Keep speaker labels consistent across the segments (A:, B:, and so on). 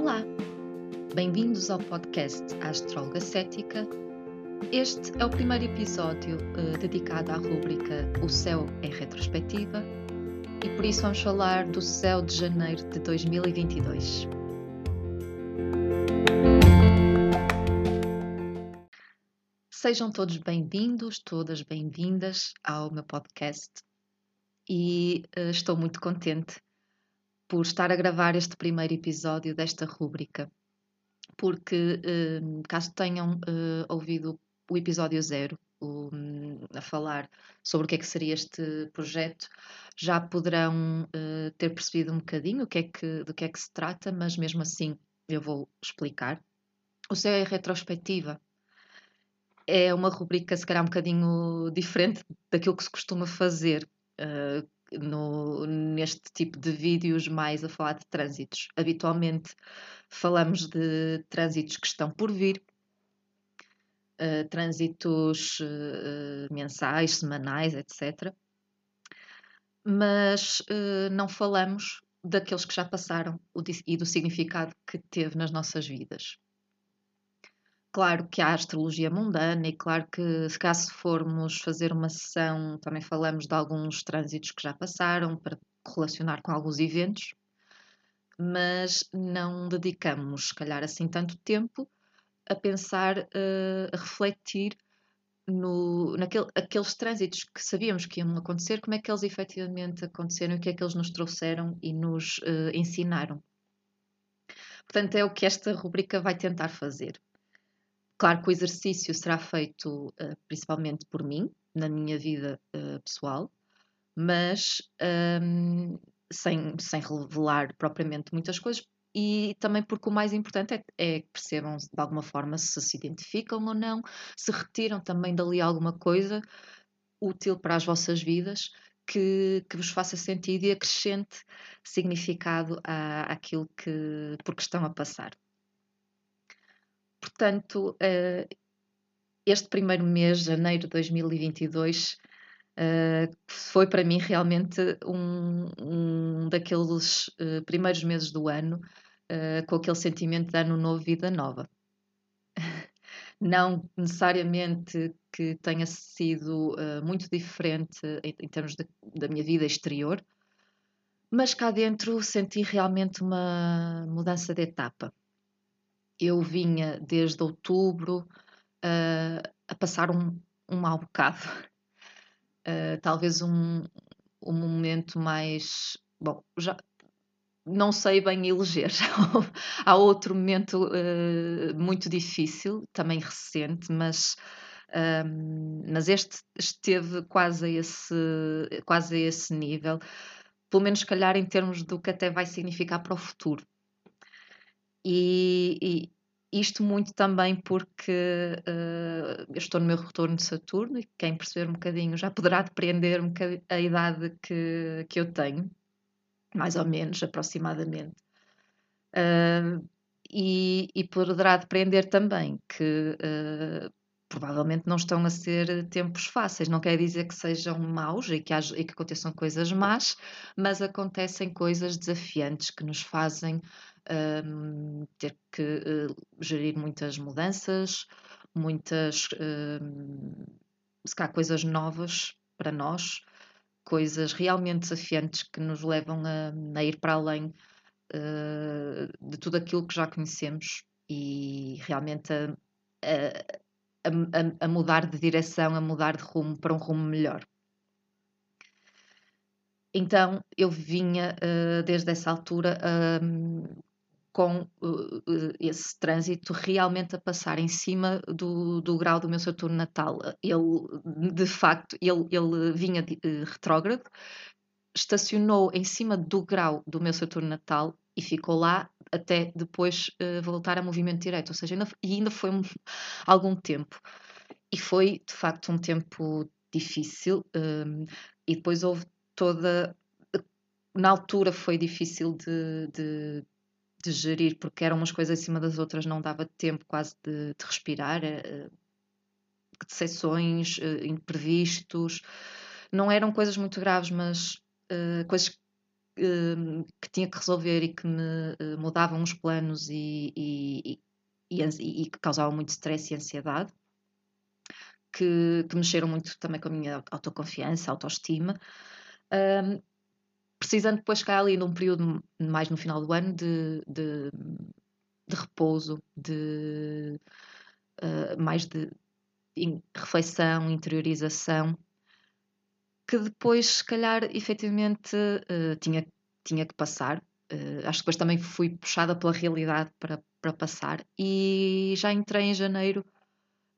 A: Olá! Bem-vindos ao podcast Astróloga Cética. Este é o primeiro episódio uh, dedicado à rúbrica O Céu em Retrospectiva e por isso vamos falar do céu de janeiro de 2022. Sejam todos bem-vindos, todas bem-vindas ao meu podcast e uh, estou muito contente por estar a gravar este primeiro episódio desta rúbrica, porque uh, caso tenham uh, ouvido o episódio zero, um, a falar sobre o que é que seria este projeto, já poderão uh, ter percebido um bocadinho o que é que, do que é que se trata, mas mesmo assim eu vou explicar. O céu é retrospectiva. É uma rubrica, se calhar, um bocadinho diferente daquilo que se costuma fazer. Uh, no, neste tipo de vídeos mais a falar de trânsitos. Habitualmente falamos de trânsitos que estão por vir, uh, trânsitos uh, mensais, semanais, etc. Mas uh, não falamos daqueles que já passaram e do significado que teve nas nossas vidas. Claro que há astrologia mundana e claro que se caso formos fazer uma sessão, também falamos de alguns trânsitos que já passaram para relacionar com alguns eventos, mas não dedicamos, se calhar, assim tanto tempo a pensar, uh, a refletir no, naquele, aqueles trânsitos que sabíamos que iam acontecer, como é que eles efetivamente aconteceram e o que é que eles nos trouxeram e nos uh, ensinaram. Portanto, é o que esta rubrica vai tentar fazer. Claro que o exercício será feito uh, principalmente por mim, na minha vida uh, pessoal, mas um, sem, sem revelar propriamente muitas coisas, e também porque o mais importante é, é, que percebam de alguma forma se se identificam ou não, se retiram também dali alguma coisa útil para as vossas vidas que, que vos faça sentido e acrescente significado à, àquilo que por que estão a passar. Portanto, uh, este primeiro mês, janeiro de 2022, uh, foi para mim realmente um, um daqueles uh, primeiros meses do ano com aquele sentimento de ano novo, vida nova. Não necessariamente que tenha sido muito diferente em, em termos de, da minha vida exterior, mas cá dentro senti realmente uma mudança de etapa eu vinha desde outubro uh, a passar um, um mau bocado. Uh, talvez um, um momento mais. Bom, já não sei bem eleger. Há outro momento uh, muito difícil, também recente, mas. Um, mas este esteve quase a, esse, quase a esse nível, pelo menos, se calhar, em termos do que até vai significar para o futuro. E, e isto muito também porque uh, eu estou no meu retorno de Saturno e quem perceber um bocadinho já poderá depreender um a idade que, que eu tenho, mais ou menos, aproximadamente. Uh, e, e, poderá depreender também que uh, provavelmente não estão a ser tempos fáceis. Não quer dizer que sejam maus e que, haja, e que aconteçam coisas más, mas acontecem coisas desafiantes que nos fazem um, ter que uh, gerir muitas mudanças, muitas, calhar, coisas novas para nós, coisas realmente desafiantes que nos levam a, a ir para além uh, de tudo aquilo que já conhecemos e realmente a, a, a, mudar de direção, a mudar de rumo para um rumo melhor. Então eu vinha uh, desde essa altura uh, com uh, esse trânsito realmente a passar em cima do, do grau do meu Saturno natal. Ele, de facto, ele, ele vinha de, uh, retrógrado, estacionou em cima do grau do meu Saturno natal e ficou lá até depois uh, voltar a movimento direto, ou seja, ainda, e ainda foi um, algum tempo. E foi, de facto, um tempo difícil, um, e depois houve toda. Na altura foi difícil de, de de gerir, porque eram umas coisas acima das outras, não dava tempo quase de, de respirar, uh, decepções, uh, imprevistos, não eram coisas muito graves, mas uh, coisas hum, que tinha que resolver e que me mudavam os planos e, e, e, e, que causavam muito stress e ansiedade, que, que mexeram muito também com a minha autoconfiança, autoestima. Um, precisando depois chegar ali num período mais no final do ano de, de, de repouso, de uh, mais de reflexão, interiorização, que depois, se calhar, efetivamente uh, tinha, tinha que passar. Uh, acho que depois também fui puxada pela realidade para, para passar e já entrei em janeiro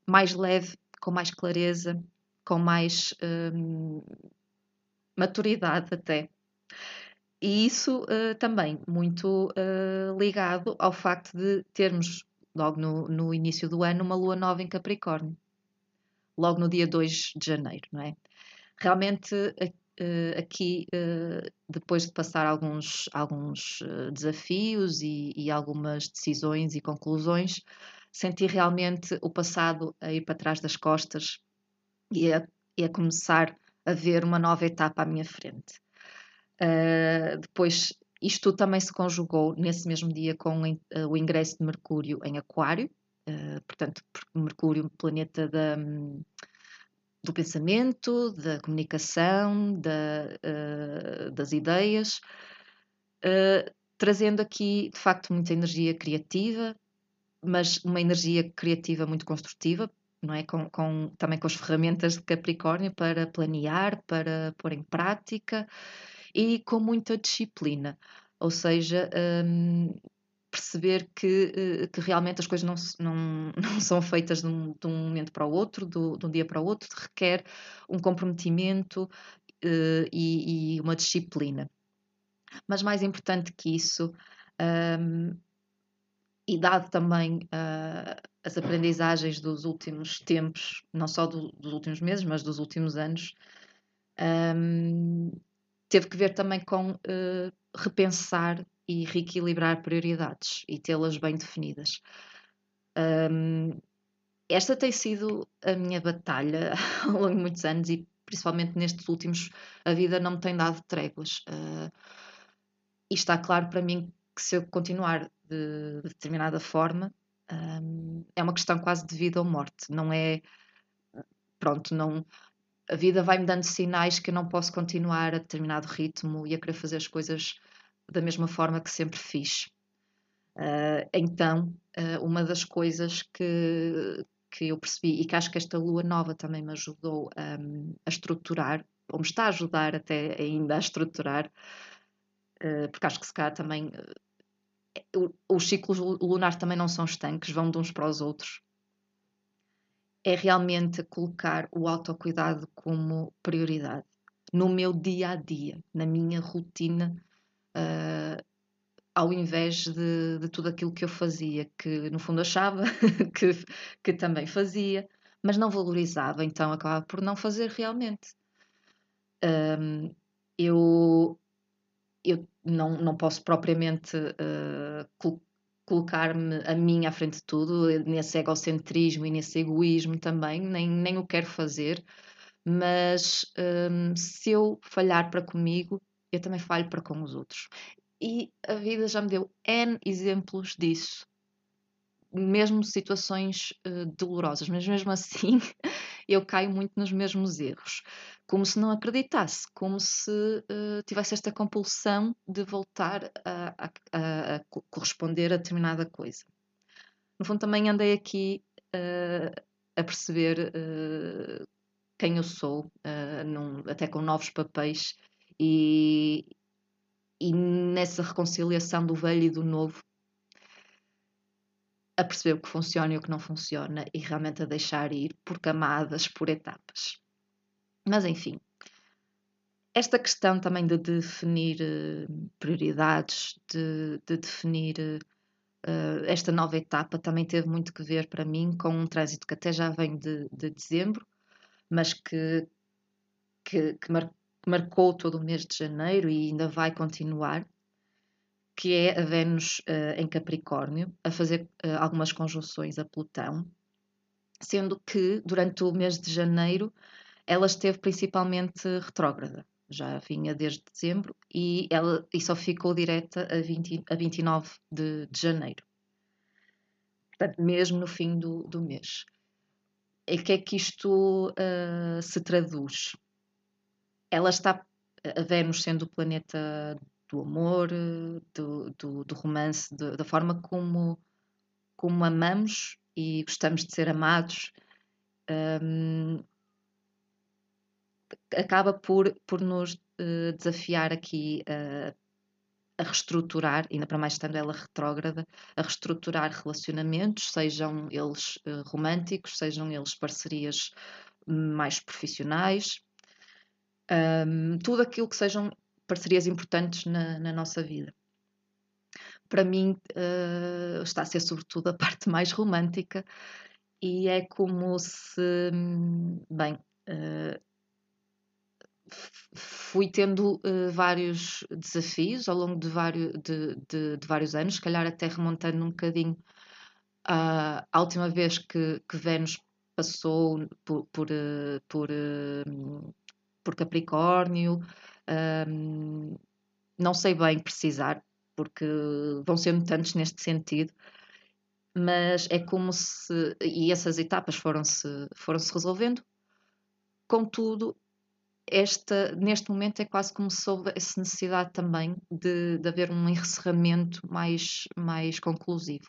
A: mais leve, com mais clareza, com mais um, maturidade até. E isso uh, também muito uh, ligado ao facto de termos, logo no, no, início do ano, uma lua nova em Capricórnio, logo no dia 2 de janeiro, não é? Realmente uh, aqui, depois de passar alguns, alguns desafios e, e, algumas decisões e conclusões, senti realmente o passado a ir para trás das costas e a, e a começar a ver uma nova etapa à minha frente. Uh, depois, isto também se conjugou nesse mesmo dia com uh, o ingresso de Mercúrio em Aquário, uh, portanto, Mercúrio, planeta da, do pensamento, da comunicação, da, das ideias, trazendo aqui, de facto, muita energia criativa, mas uma energia criativa muito construtiva, não é? Com, com, também com as ferramentas de Capricórnio para planear, para pôr em prática e com muita disciplina. Ou seja, um, perceber que, eh, que realmente as coisas não, não, não são feitas de um, de um momento para o outro, do, de um dia para o outro, requer um comprometimento uh, e, e, uma disciplina. Mas mais importante que isso, um, e dado também uh, as aprendizagens dos últimos tempos, não só do, dos últimos meses, mas dos últimos anos, um, teve que ver também com uh, repensar e reequilibrar prioridades e tê-las bem definidas. Um, esta tem sido a minha batalha ao longo de muitos anos e principalmente nestes últimos, a vida não me tem dado tréguas. Uh, e está claro para mim que se eu continuar de, de determinada forma, um, é uma questão quase de vida ou morte. Não é. Pronto, não. A vida vai-me dando sinais que eu não posso continuar a determinado ritmo e a querer fazer as coisas da mesma forma que sempre fiz. Uh, então, uh, uma das coisas que, que eu percebi e que acho que esta lua nova também me ajudou um, a estruturar, ou me está a ajudar até ainda a estruturar, uh, porque acho que se calhar também os ciclos lunares também não são estanques, vão de uns para os outros. É realmente colocar o autocuidado como prioridade no meu dia a dia, na minha rotina, uh, ao invés de, de, tudo aquilo que eu fazia, que no fundo achava que, que também fazia, mas não valorizava, então acabava por não fazer realmente. Um, eu eu não, não posso propriamente uh, colocar-me a mim à frente de tudo, nesse egocentrismo e nesse egoísmo também, nem, nem o quero fazer, mas um, se eu falhar para comigo, eu também falho para com os outros. E a vida já me deu N exemplos disso mesmo situações uh, dolorosas, mas mesmo assim eu caio muito nos mesmos erros, como se não acreditasse, como se uh, tivesse esta compulsão de voltar a, a, a, corresponder a determinada coisa. No fundo, também andei aqui uh, a perceber quem eu sou, num, até com novos papéis, e, e nessa reconciliação do velho e do novo a perceber o que funciona e o que não funciona e realmente a deixar ir por camadas, por etapas. Mas enfim, esta questão também de definir uh, prioridades, de, de definir uh, esta nova etapa também teve muito que ver para mim com um trânsito que até já vem de, de dezembro, mas que, que, que mar, marcou todo o mês de janeiro e ainda vai continuar, que é a Vênus uh, em Capricórnio, a fazer uh, algumas conjunções a Plutão, sendo que durante o mês de janeiro ela esteve principalmente retrógrada. já vinha desde dezembro e, ela, e só ficou direta a, 20, a 29 de, de janeiro. Portanto, mesmo no fim do, do mês. E que é que isto uh, se traduz? Ela está, a Vênus sendo o planeta do amor, do, do, do romance, de, da forma como, como amamos e gostamos de ser amados, um, acaba por, por nos uh, desafiar aqui a reestruturar, ainda para mais estando ela retrógrada, a reestruturar relacionamentos, sejam eles uh, românticos, sejam eles parcerias mais profissionais, um, tudo aquilo que sejam parcerias importantes na, na nossa vida. Para mim, uh, está a ser sobretudo a parte mais romântica, e é como se, bem, uh, fui tendo uh, vários desafios ao longo de vários, de, de, de, vários anos, se calhar até remontando um bocadinho uh, à última vez que, que Vênus passou por, por, por, por Capricórnio. Não sei bem precisar, porque vão sendo tantos neste sentido, mas é como se. E essas etapas foram-se foram -se resolvendo. Contudo, esta, neste momento é quase como se houvesse necessidade também de, de haver um encerramento mais, mais conclusivo.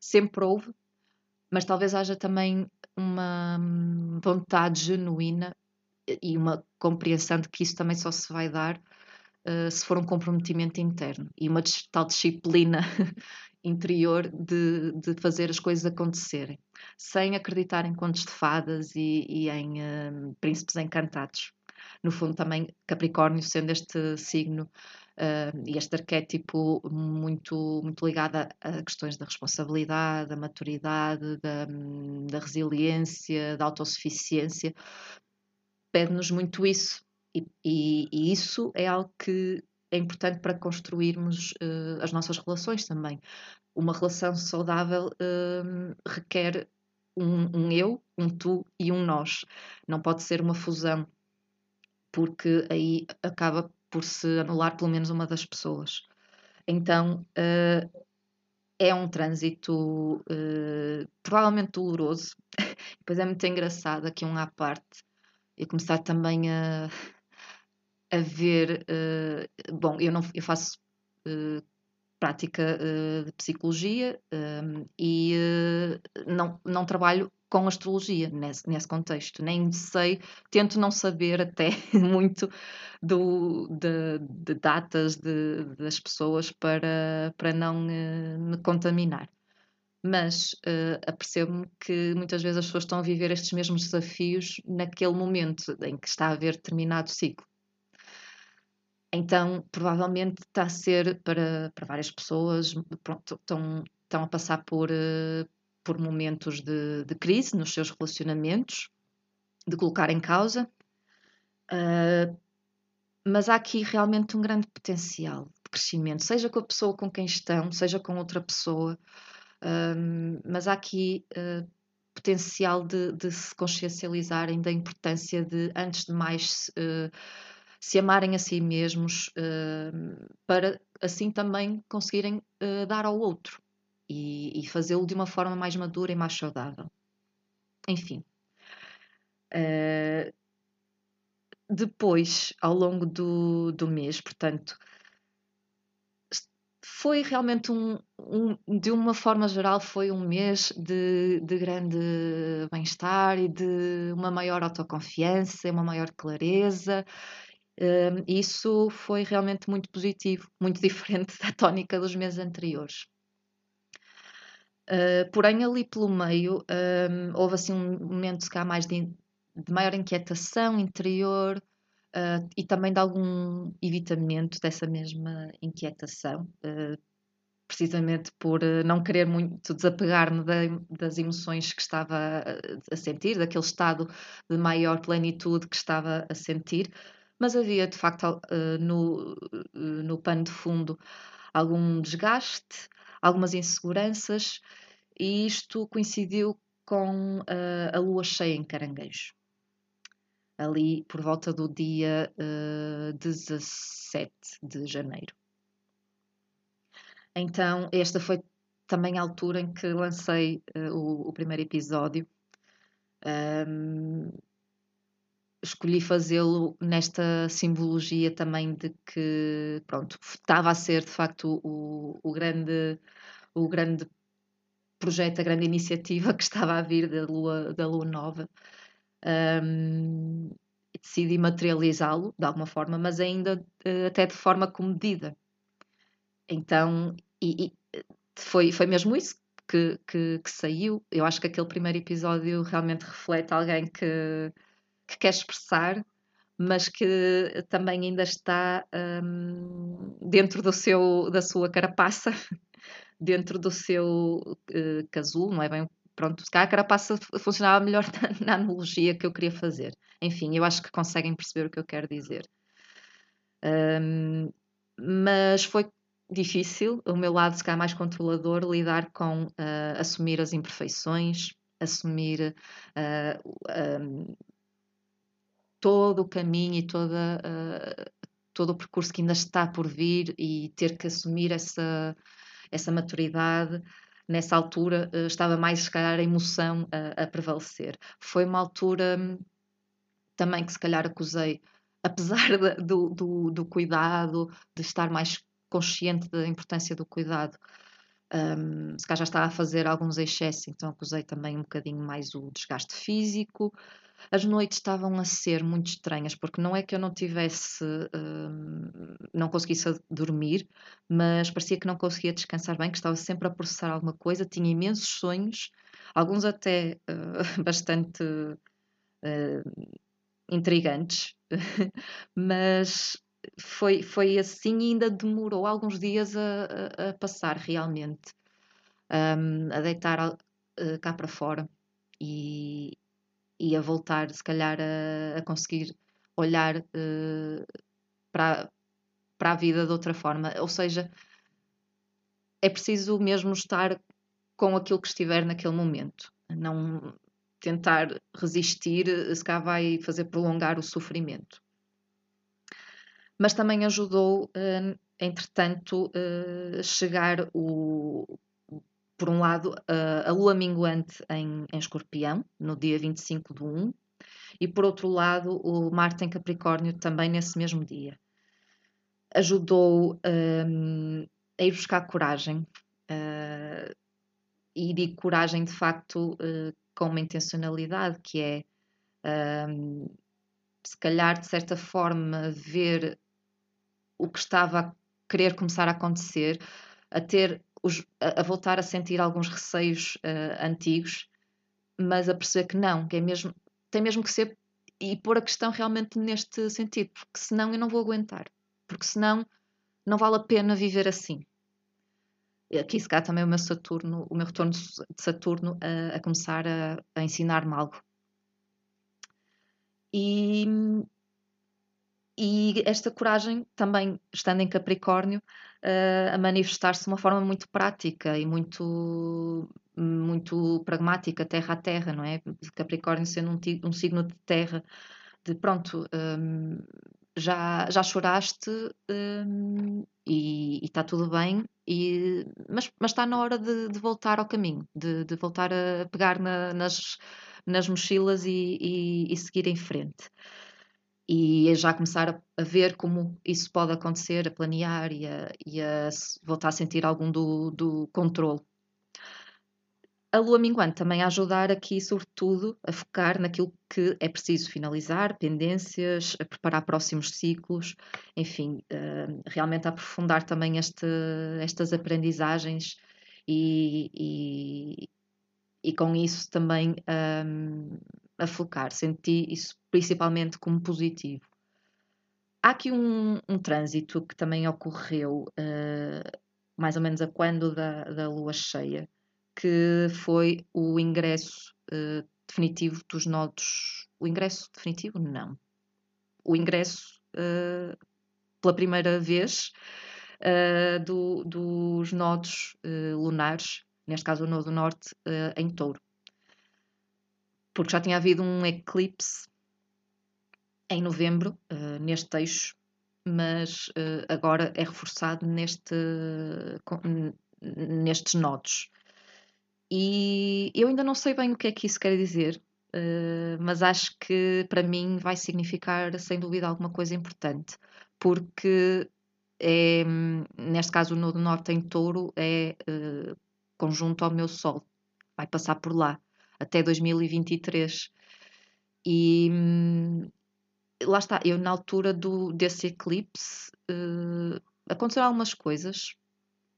A: Sempre houve, mas talvez haja também uma vontade genuína e uma compreensão de que isso também só se vai dar uh, se for um comprometimento interno e uma tal disciplina interior de, de fazer as coisas acontecerem, sem acreditar em contos de fadas e, e em uh, príncipes encantados. No fundo, também Capricórnio, sendo este signo uh, e este arquétipo muito, muito ligado a, a, questões da responsabilidade, da maturidade, da, da resiliência, da autossuficiência, pede-nos muito isso. E, e, e, isso é algo que é importante para construirmos uh, as nossas relações também. Uma relação saudável uh, requer um, um, eu, um tu e um nós. Não pode ser uma fusão, porque aí acaba por se anular pelo menos uma das pessoas. Então uh, é um trânsito provavelmente doloroso. Depois é muito engraçado aqui um à parte. E começar também a a ver. Uh, bom, eu, não, eu faço uh, prática uh, de psicologia um, e não, não trabalho com astrologia nesse, nesse contexto, nem sei, tento não saber até muito do, de, de datas de, das pessoas para, para não me contaminar mas uh, apercebo-me que muitas vezes as pessoas estão a viver estes mesmos desafios naquele momento em que está a haver determinado ciclo. Então, provavelmente está a ser para, para várias pessoas, pronto, estão, estão a passar por, uh, por momentos de, de, crise nos seus relacionamentos, de colocar em causa, uh, mas há aqui realmente um grande potencial de crescimento, seja com a pessoa com quem estão, seja com outra pessoa, uh, mas há aqui potencial de, de, se consciencializarem da importância de, antes de mais, se amarem a si mesmos, uh, para assim também conseguirem uh, dar ao outro e, e fazê-lo de uma forma mais madura e mais saudável. Enfim. Uh, depois, ao longo do, do mês, portanto, foi realmente um, um, de uma forma geral, foi um mês de, de grande bem-estar e de uma maior autoconfiança, uma maior clareza um, isso foi realmente muito positivo, muito diferente da tónica dos meses anteriores. Uh, porém, ali pelo meio, um, houve assim um momento, calhar, mais de, de maior inquietação interior uh, e também de algum evitamento dessa mesma inquietação, uh, precisamente por não querer muito desapegar-me das emoções que estava a, a sentir, daquele estado de maior plenitude que estava a sentir mas havia de facto no, no pano de fundo algum desgaste, algumas inseguranças, e isto coincidiu com a lua cheia em caranguejo. Ali por volta do dia uh, 17 de janeiro. Então, esta foi também a altura em que lancei uh, o, o, primeiro episódio. Um, escolhi fazê-lo nesta simbologia também de que, pronto, estava a ser de facto o, o, grande, o grande projeto, a grande iniciativa que estava a vir da Lua, da lua Nova. Um, decidi materializá-lo de alguma forma, mas ainda uh, até de forma comedida. Então, e, e, foi, foi mesmo isso que, que, que, saiu. Eu acho que aquele primeiro episódio realmente reflete alguém que, que quer expressar, mas que também ainda está um, dentro do seu, da sua carapaça, dentro do seu uh, casulo, não é bem pronto, se calhar a carapaça funcionava melhor na, na, analogia que eu queria fazer. Enfim, eu acho que conseguem perceber o que eu quero dizer. Um, mas foi difícil, o meu lado, se calhar mais controlador, lidar com uh, assumir as imperfeições, assumir uh, um, todo o caminho e toda, uh, todo o percurso que ainda está por vir e ter que assumir essa, essa maturidade. Nessa altura uh, estava mais, se calhar, a emoção a, a prevalecer. Foi uma altura hum, também que, se calhar, acusei, apesar de, do, do, do cuidado, de estar mais consciente da importância do cuidado, um, se calhar já estava a fazer alguns excessos, então acusei também um bocadinho mais o desgaste físico, as noites estavam a ser muito estranhas, porque não é que eu não tivesse, uh, não conseguisse dormir, mas parecia que não conseguia descansar bem, que estava sempre a processar alguma coisa, tinha imensos sonhos, alguns até uh, bastante uh, intrigantes, mas foi, foi assim e ainda demorou alguns dias a, a, passar realmente, um, a deitar cá para fora. E, e a voltar, se calhar, a, a conseguir olhar uh, para, para a vida de outra forma. Ou seja, é preciso mesmo estar com aquilo que estiver naquele momento, não tentar resistir, se cá vai fazer prolongar o sofrimento. Mas também ajudou, uh, entretanto, chegar o, por um lado, a, a lua minguante em, em escorpião, no dia 25 de 1, e por outro lado, o Marte em Capricórnio também nesse mesmo dia. Ajudou um, a ir buscar coragem, uh, e digo coragem de facto uh, com uma intencionalidade, que é um, se calhar de certa forma ver o que estava a querer começar a acontecer, a ter os, a, a, voltar a sentir alguns receios uh, antigos, mas a perceber que não, que é mesmo, tem mesmo que ser e pôr a questão realmente neste sentido, porque senão eu não vou aguentar, porque senão não vale a pena viver assim. Aqui se calhar também o meu Saturno, o meu retorno de Saturno a, a começar a, a ensinar-me algo. E, e esta coragem, também estando em Capricórnio, uh, a manifestar-se de uma forma muito prática e muito, muito pragmática, terra a terra, não é? Capricórnio sendo um, um signo de terra, de pronto, um, já, já choraste um, e está tudo bem, e, mas, mas está na hora de, de voltar ao caminho, de, de voltar a pegar na, nas, nas mochilas e, e, e seguir em frente e a já começar a, ver como isso pode acontecer, a planear e a, e a voltar a sentir algum do, do controle. A lua minguante também a ajudar aqui, sobretudo, a focar naquilo que é preciso finalizar, pendências, a preparar próximos ciclos, enfim, uh, realmente a aprofundar também este, estas aprendizagens e, e, e, com isso também um, a focar. Senti isso principalmente como positivo. Há aqui um, um trânsito que também ocorreu uh, mais ou menos a quando da, da lua cheia, que foi o ingresso uh, definitivo dos nodos. O ingresso definitivo? Não. O ingresso uh, pela primeira vez do, dos nodos lunares, neste caso o nodo norte, em touro porque já tinha havido um eclipse em novembro, uh, neste eixo, mas uh, agora é reforçado neste, nestes nodos. E eu ainda não sei bem o que é que isso quer dizer, uh, mas acho que para mim vai significar, sem dúvida, alguma coisa importante, porque é, neste caso o Nodo Norte em Touro é conjunto ao meu Sol, vai passar por lá até 2023. E hum, lá está, eu na altura do, desse eclipse uh, aconteceram algumas coisas,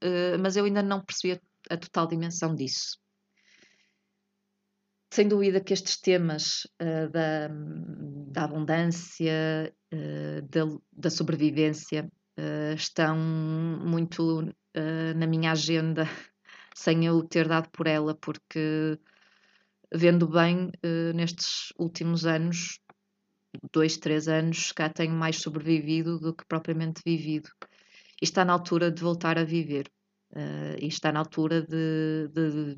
A: uh, mas eu ainda não percebi a, a, total dimensão disso. Sem dúvida que estes temas uh, da, da, abundância, da, da, sobrevivência, estão muito na minha agenda sem eu ter dado por ela, porque vendo bem, nestes últimos anos, dois, três anos, cá tenho mais sobrevivido do que propriamente vivido. E está na altura de voltar a viver. Uh, e está na altura de, de,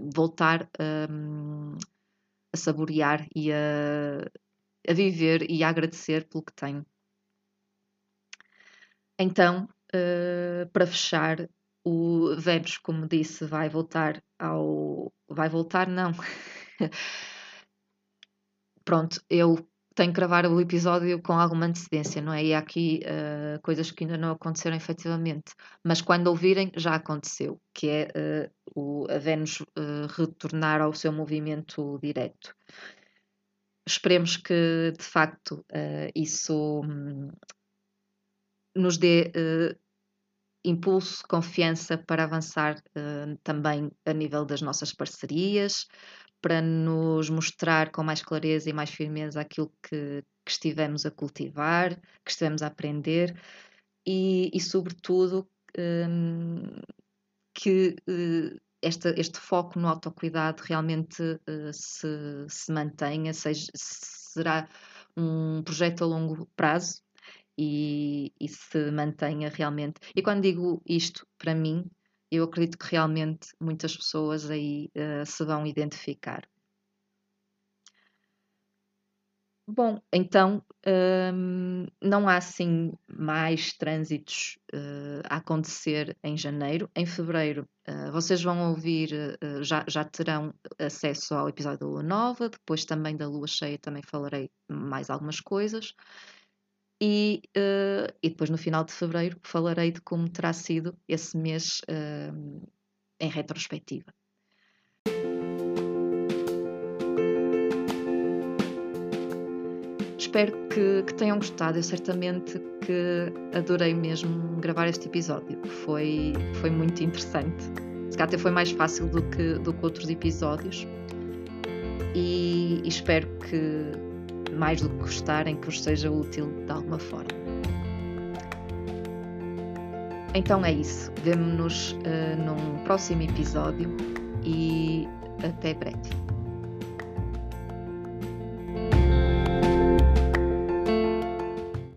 A: de voltar um, a saborear e a, a viver e a agradecer pelo que tenho. Então, para fechar, o Vênus, como disse, vai voltar ao. Vai voltar, não. pronto, eu tenho que gravar o episódio com alguma antecedência, não é? E há aqui uh, coisas que ainda não aconteceram efetivamente, mas quando ouvirem já aconteceu, que é uh, o, a Vênus uh, retornar ao seu movimento direto. Esperemos que de facto isso um, nos dê impulso, confiança para avançar também a nível das nossas parcerias, para nos mostrar com mais clareza e mais firmeza aquilo que, que estivemos a cultivar, que estivemos a aprender e, e sobretudo, um, que uh, esta, este foco no autocuidado realmente uh, se, se mantenha, seja, será um projeto a longo prazo e, e se mantenha realmente. E quando digo isto, para mim, eu acredito que realmente muitas pessoas aí uh, se vão identificar. Bom, então um, não há assim mais trânsitos uh, a acontecer em janeiro. Em fevereiro, uh, vocês vão ouvir, uh, já, já terão acesso ao episódio da Lua Nova, depois também da Lua Cheia, também falarei mais algumas coisas. E, uh, e depois, no final de fevereiro, falarei de como terá sido esse mês uh, em retrospectiva. Espero que, que, tenham gostado. Eu certamente que adorei mesmo gravar este episódio. Foi, foi muito interessante. Se calhar até foi mais fácil do que, do que outros episódios. E, e espero que, mais do que gostarem, que vos seja útil de alguma forma. Então é isso. Vemo-nos uh, num próximo episódio e até breve.